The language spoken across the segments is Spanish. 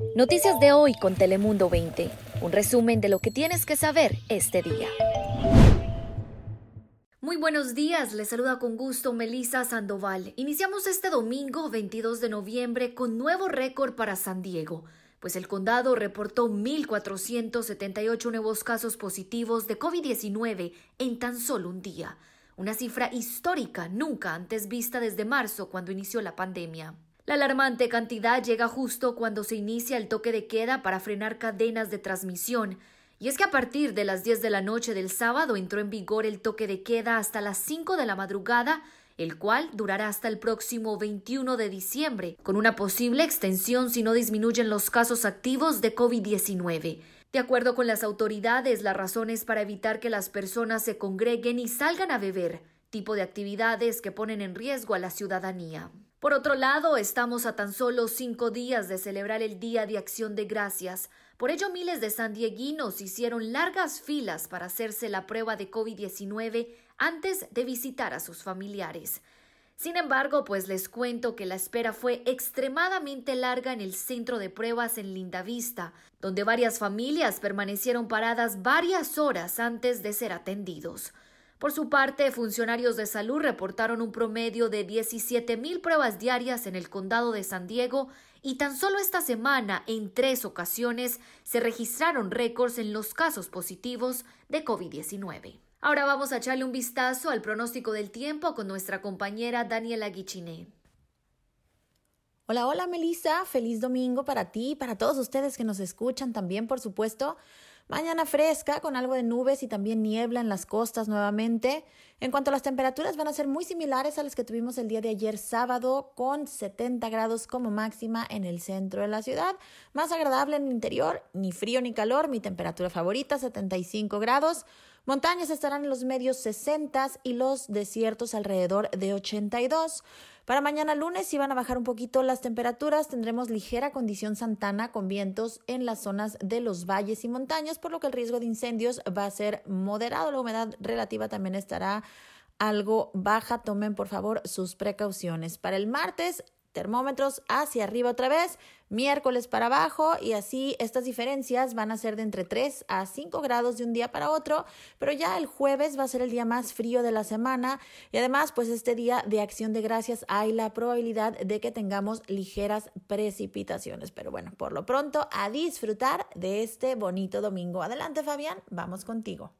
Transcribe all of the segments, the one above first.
Noticias de hoy con Telemundo 20. Un resumen de lo que tienes que saber este día. Muy buenos días, les saluda con gusto Melisa Sandoval. Iniciamos este domingo 22 de noviembre con nuevo récord para San Diego, pues el condado reportó 1.478 nuevos casos positivos de COVID-19 en tan solo un día, una cifra histórica nunca antes vista desde marzo cuando inició la pandemia. La alarmante cantidad llega justo cuando se inicia el toque de queda para frenar cadenas de transmisión. Y es que a partir de las 10 de la noche del sábado entró en vigor el toque de queda hasta las 5 de la madrugada, el cual durará hasta el próximo 21 de diciembre, con una posible extensión si no disminuyen los casos activos de COVID-19. De acuerdo con las autoridades, la razón es para evitar que las personas se congreguen y salgan a beber, tipo de actividades que ponen en riesgo a la ciudadanía. Por otro lado, estamos a tan solo cinco días de celebrar el Día de Acción de Gracias. Por ello, miles de sandieguinos hicieron largas filas para hacerse la prueba de COVID-19 antes de visitar a sus familiares. Sin embargo, pues les cuento que la espera fue extremadamente larga en el centro de pruebas en Lindavista, donde varias familias permanecieron paradas varias horas antes de ser atendidos. Por su parte, funcionarios de salud reportaron un promedio de 17.000 pruebas diarias en el condado de San Diego y tan solo esta semana, en tres ocasiones, se registraron récords en los casos positivos de COVID-19. Ahora vamos a echarle un vistazo al pronóstico del tiempo con nuesra compañera Daniela Guichiné. Hola, hola Melissa, feliz domingo para ti y para todos ustedes que nos escuchan también, por supuesto. Mañana fresca con algo de nubes y también niebla en las costas nuevamente. En cuanto a las temperaturas van a ser muy similares a las que tuvimos el día de ayer sábado con 70 grados como máxima en el centro de la ciudad. Más agradable en el interior, ni frío ni calor, mi temperatura favorita 75 grados. Montañas estarán en los medios 60 y los desiertos alrededor de 82. Para mañana lunes si van a bajar un poquito las temperaturas, tendremos ligera condición santana con vientos en las zonas de los valles y montañas, por lo que el riesgo de incendios va a ser moderado. La humedad relativa también estará algo baja. Tomen por favor sus precauciones. Para el martes termómetros hacia arriba otra vez, miércoles para abajo y así estas diferencias van a ser de entre 3 a 5 grados de un día para otro, pero ya el jueves va a ser el día más frío de la semana y además pues este día de acción de gracias hay la probabilidad de que tengamos ligeras precipitaciones, pero bueno, por lo pronto a disfrutar de este bonito domingo. Adelante Fabián, vamos contigo.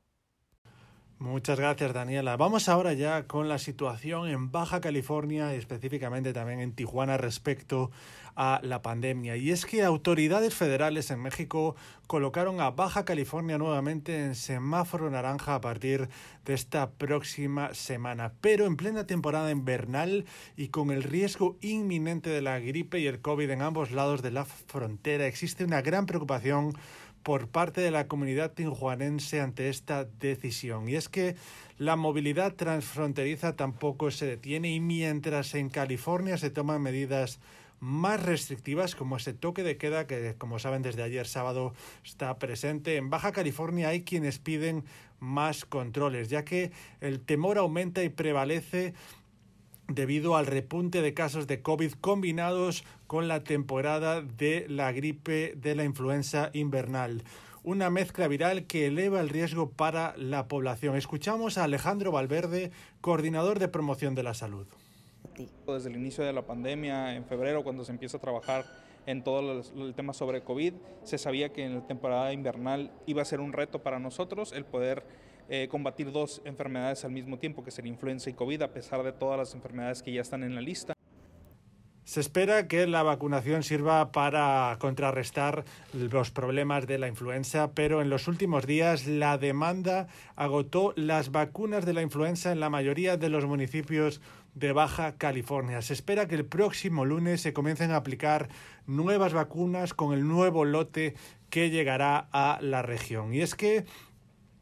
Muchas gracias, Daniela. Vamos ahora ya con la situación en Baja California y específicamente también en Tijuana respecto a la pandemia. Y es que autoridades federales en México colocaron a Baja California nuevamente en semáforo naranja a partir de esta próxima semana, pero en plena temporada invernal y con el riesgo inminente de la gripe y el COVID en ambos lados de la frontera, existe una gran preocupación por parte de la comunidad tijuanense ante esta decisión. Y es que la movilidad transfronteriza tampoco se detiene y mientras en California se toman medidas más restrictivas como ese toque de queda que como saben desde ayer sábado está presente en Baja California hay quienes piden más controles ya que el temor aumenta y prevalece debido al repunte de casos de COVID combinados con la temporada de la gripe de la influenza invernal. Una mezcla viral que eleva el riesgo para la población. Escuchamos a Alejandro Valverde, coordinador de promoción de la salud. Desde el inicio de la pandemia, en febrero, cuando se empieza a trabajar en todo el tema sobre COVID, se sabía que en la temporada invernal iba a ser un reto para nosotros el poder eh, combatir dos enfermedades al mismo tiempo, que influenza y COVID, a pesar de todas las enfermedades que ya están en la lista. Se espera que la vacunación sirva para contrarrestar los problemas de la influenza, pero en los últimos días la demanda agotó las vacunas de la influenza en la mayoría de los municipios de Baja California. Se espera que el próximo lunes se comiencen a aplicar nuevas vacunas con el nuevo lote que llegará a la región. Y es que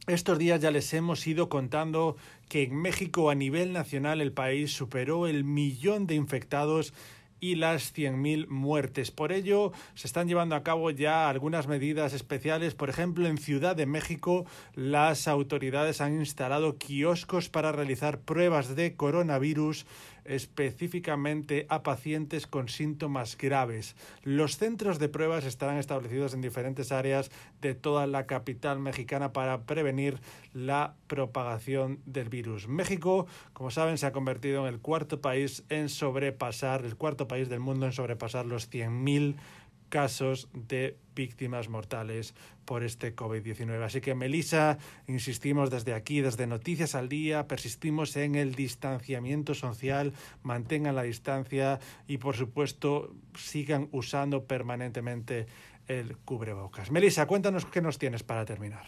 estos días ya les hemos ido contando que en México a nivel nacional el país superó el millón de infectados y las 100.000 muertes. Por ello, se están llevando a cabo ya algunas medidas especiales. Por ejemplo, en Ciudad de México, las autoridades han instalado kioscos para realizar pruebas de coronavirus específicamente a pacientes con síntomas graves. Los centros de pruebas estarán establecidos en diferentes áreas de toda la capital mexicana para prevenir la propagación del virus. México, como saben, se ha convertido en el cuarto país en sobrepasar, el cuarto país del mundo en sobrepasar los 100.000 casos de víctimas mortales por este COVID-19. Así que, Melissa, insistimos desde aquí, desde Noticias al Día, persistimos en el distanciamiento social, mantengan la distancia y, por supuesto, sigan usando permanentemente el cubrebocas. Melissa, cuéntanos qué nos tienes para terminar.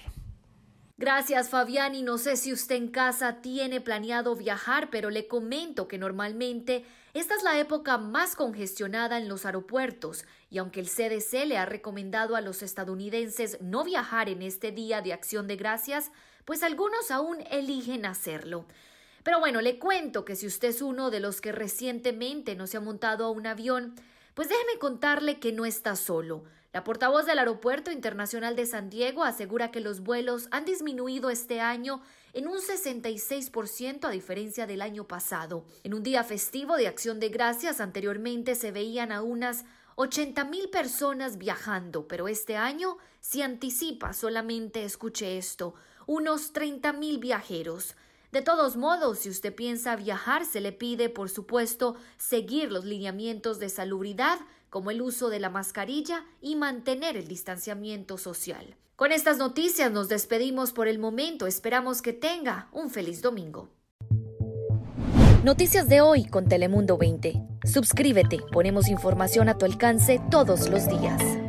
Gracias Fabián y no sé si usted en casa tiene planeado viajar, pero le comento que normalmente esta es la época más congestionada en los aeropuertos y aunque el CDC le ha recomendado a los estadounidenses no viajar en este día de acción de gracias, pues algunos aún eligen hacerlo. Pero bueno, le cuento que si usted es uno de los que recientemente no se ha montado a un avión, pues déjeme contarle que no está solo. La portavoz del Aeropuerto Internacional de San Diego asegura que los vuelos han disminuido este año en un 66% a diferencia del año pasado. En un día festivo de acción de gracias anteriormente se veían a unas 80 mil personas viajando, pero este año se anticipa, solamente escuche esto, unos 30 mil viajeros. De todos modos, si usted piensa viajar, se le pide, por supuesto, seguir los lineamientos de salubridad como el uso de la mascarilla y mantener el distanciamiento social. Con estas noticias nos despedimos por el momento. Esperamos que tenga un feliz domingo. Noticias de hoy con Telemundo 20. Suscríbete, ponemos información a tu alcance todos los días.